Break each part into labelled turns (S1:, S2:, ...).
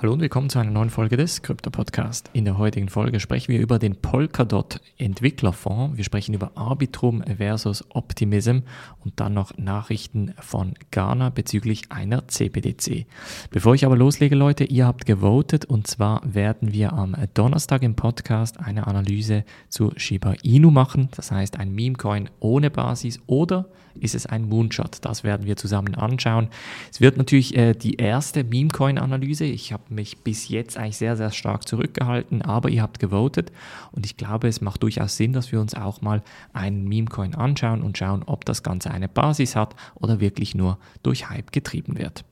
S1: Hallo und willkommen zu einer neuen Folge des Krypto Podcast. In der heutigen Folge sprechen wir über den Polkadot Entwicklerfonds. Wir sprechen über Arbitrum versus Optimism und dann noch Nachrichten von Ghana bezüglich einer CBDC. Bevor ich aber loslege, Leute, ihr habt gewotet und zwar werden wir am Donnerstag im Podcast eine Analyse zu Shiba Inu machen. Das heißt ein Meme-Coin ohne Basis oder ist es ein Moonshot? Das werden wir zusammen anschauen. Es wird natürlich äh, die erste Meme-Coin-Analyse. Ich habe mich bis jetzt eigentlich sehr, sehr stark zurückgehalten, aber ihr habt gewotet und ich glaube, es macht durchaus Sinn, dass wir uns auch mal einen Meme-Coin anschauen und schauen, ob das Ganze eine Basis hat oder wirklich nur durch Hype getrieben wird.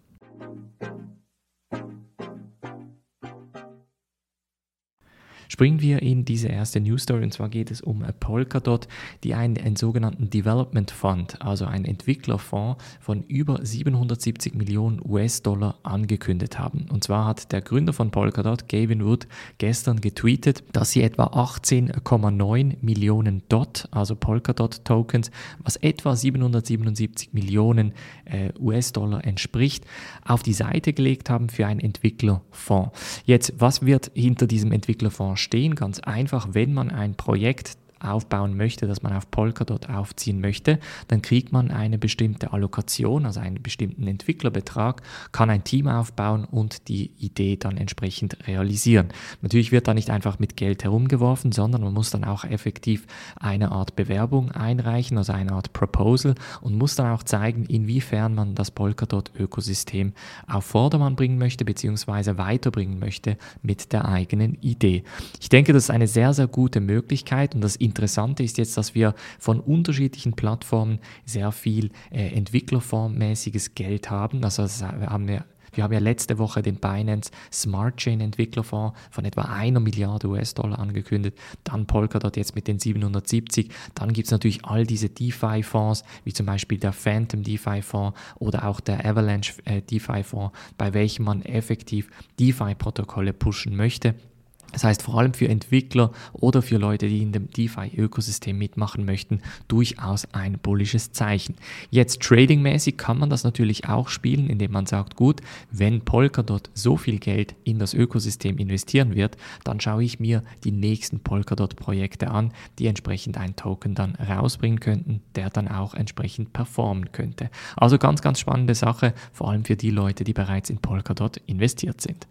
S1: Springen wir in diese erste News Story und zwar geht es um Polkadot, die einen, einen sogenannten Development Fund, also einen Entwicklerfonds von über 770 Millionen US-Dollar angekündigt haben. Und zwar hat der Gründer von Polkadot, Gavin Wood, gestern getweetet, dass sie etwa 18,9 Millionen DOT, also Polkadot Tokens, was etwa 777 Millionen äh, US-Dollar entspricht, auf die Seite gelegt haben für einen Entwicklerfonds. Jetzt, was wird hinter diesem Entwicklerfonds verstehen. Ganz einfach, wenn man ein Projekt aufbauen möchte, dass man auf Polkadot aufziehen möchte, dann kriegt man eine bestimmte Allokation, also einen bestimmten Entwicklerbetrag, kann ein Team aufbauen und die Idee dann entsprechend realisieren. Natürlich wird da nicht einfach mit Geld herumgeworfen, sondern man muss dann auch effektiv eine Art Bewerbung einreichen, also eine Art Proposal und muss dann auch zeigen, inwiefern man das Polkadot-Ökosystem auf Vordermann bringen möchte, beziehungsweise weiterbringen möchte mit der eigenen Idee. Ich denke, das ist eine sehr, sehr gute Möglichkeit und das Interessante ist jetzt, dass wir von unterschiedlichen Plattformen sehr viel äh, entwicklerfondsmäßiges Geld haben. Also haben wir wir haben ja letzte Woche den Binance Smart Chain Entwicklerfonds von etwa einer Milliarde US-Dollar angekündigt. Dann Polkadot jetzt mit den 770. Dann gibt es natürlich all diese DeFi-Fonds, wie zum Beispiel der Phantom DeFi-Fonds oder auch der Avalanche äh, DeFi-Fonds, bei welchem man effektiv DeFi-Protokolle pushen möchte. Das heißt, vor allem für Entwickler oder für Leute, die in dem DeFi-Ökosystem mitmachen möchten, durchaus ein bullisches Zeichen. Jetzt tradingmäßig kann man das natürlich auch spielen, indem man sagt, gut, wenn Polkadot so viel Geld in das Ökosystem investieren wird, dann schaue ich mir die nächsten Polkadot-Projekte an, die entsprechend einen Token dann rausbringen könnten, der dann auch entsprechend performen könnte. Also ganz, ganz spannende Sache, vor allem für die Leute, die bereits in Polkadot investiert sind.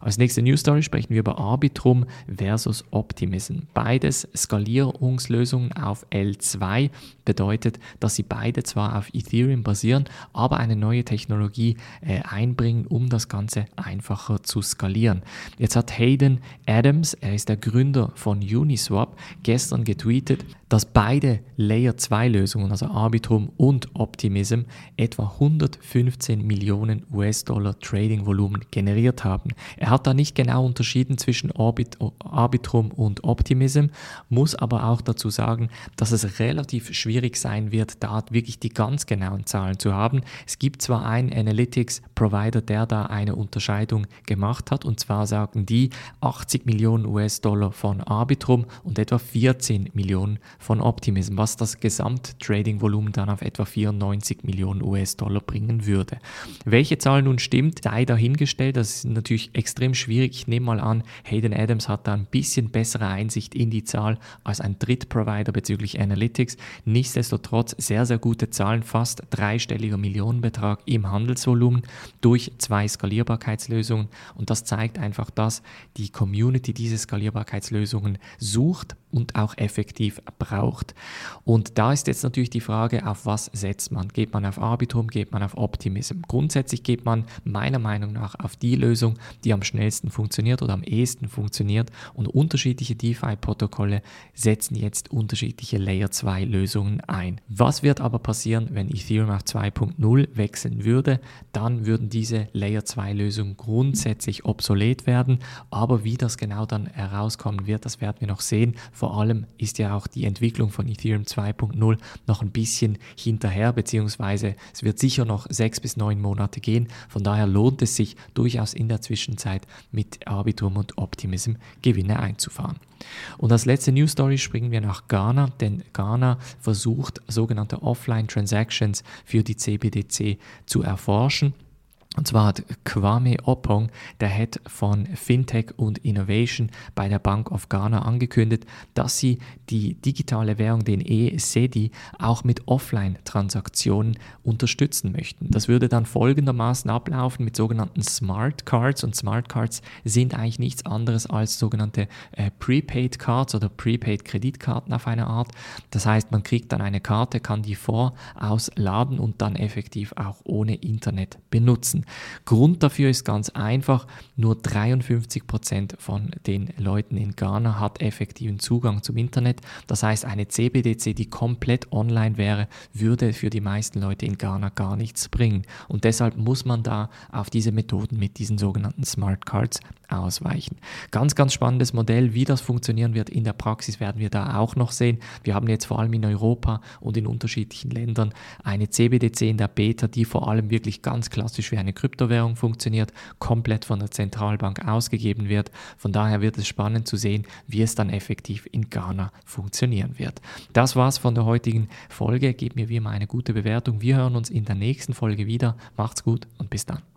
S1: Als nächste News Story sprechen wir über Arbit Arbitrum versus Optimism. Beides Skalierungslösungen auf L2 bedeutet, dass sie beide zwar auf Ethereum basieren, aber eine neue Technologie äh, einbringen, um das Ganze einfacher zu skalieren. Jetzt hat Hayden Adams, er ist der Gründer von Uniswap, gestern getweetet, dass beide Layer 2 Lösungen, also Arbitrum und Optimism, etwa 115 Millionen US-Dollar Trading-Volumen generiert haben. Er hat da nicht genau unterschieden zwischen Orbit, Arbitrum und Optimism, muss aber auch dazu sagen, dass es relativ schwierig sein wird, da wirklich die ganz genauen Zahlen zu haben. Es gibt zwar einen Analytics-Provider, der da eine Unterscheidung gemacht hat, und zwar sagen die 80 Millionen US-Dollar von Arbitrum und etwa 14 Millionen von Optimism, was das Gesamt-Trading-Volumen dann auf etwa 94 Millionen US-Dollar bringen würde. Welche Zahl nun stimmt, sei dahingestellt, das ist natürlich extrem schwierig. Ich nehme mal an, Hayden Steven Adams hat da ein bisschen bessere Einsicht in die Zahl als ein Drittprovider bezüglich Analytics. Nichtsdestotrotz sehr, sehr gute Zahlen, fast dreistelliger Millionenbetrag im Handelsvolumen durch zwei Skalierbarkeitslösungen. Und das zeigt einfach, dass die Community diese Skalierbarkeitslösungen sucht und auch effektiv braucht. Und da ist jetzt natürlich die Frage, auf was setzt man? Geht man auf Arbitrum, geht man auf Optimism? Grundsätzlich geht man meiner Meinung nach auf die Lösung, die am schnellsten funktioniert oder am ehesten funktioniert und unterschiedliche DeFi-Protokolle setzen jetzt unterschiedliche Layer 2 Lösungen ein. Was wird aber passieren, wenn Ethereum auf 2.0 wechseln würde? Dann würden diese Layer 2 Lösungen grundsätzlich obsolet werden, aber wie das genau dann herauskommen wird, das werden wir noch sehen. Vor allem ist ja auch die Entwicklung von Ethereum 2.0 noch ein bisschen hinterher, beziehungsweise es wird sicher noch sechs bis neun Monate gehen. Von daher lohnt es sich durchaus in der Zwischenzeit mit Arbitrum und Optimism Gewinne einzufahren. Und als letzte News Story springen wir nach Ghana, denn Ghana versucht sogenannte Offline Transactions für die CBDC zu erforschen. Und zwar hat Kwame Opong, der Head von Fintech und Innovation bei der Bank of Ghana, angekündigt, dass sie die digitale Währung, den E-SEDI, auch mit Offline-Transaktionen unterstützen möchten. Das würde dann folgendermaßen ablaufen mit sogenannten Smart Cards. Und Smart Cards sind eigentlich nichts anderes als sogenannte äh, Prepaid Cards oder Prepaid Kreditkarten auf eine Art. Das heißt, man kriegt dann eine Karte, kann die vorausladen und dann effektiv auch ohne Internet benutzen. Grund dafür ist ganz einfach, nur 53 Prozent von den Leuten in Ghana hat effektiven Zugang zum Internet. Das heißt, eine CBDC, die komplett online wäre, würde für die meisten Leute in Ghana gar nichts bringen. Und deshalb muss man da auf diese Methoden mit diesen sogenannten Smart Cards ausweichen. Ganz, ganz spannendes Modell. Wie das funktionieren wird in der Praxis, werden wir da auch noch sehen. Wir haben jetzt vor allem in Europa und in unterschiedlichen Ländern eine CBDC in der Beta, die vor allem wirklich ganz klassisch wie eine Kryptowährung funktioniert, komplett von der Zentralbank ausgegeben wird. Von daher wird es spannend zu sehen, wie es dann effektiv in Ghana funktionieren wird. Das war's von der heutigen Folge. Gebt mir wie immer eine gute Bewertung. Wir hören uns in der nächsten Folge wieder. Macht's gut und bis dann.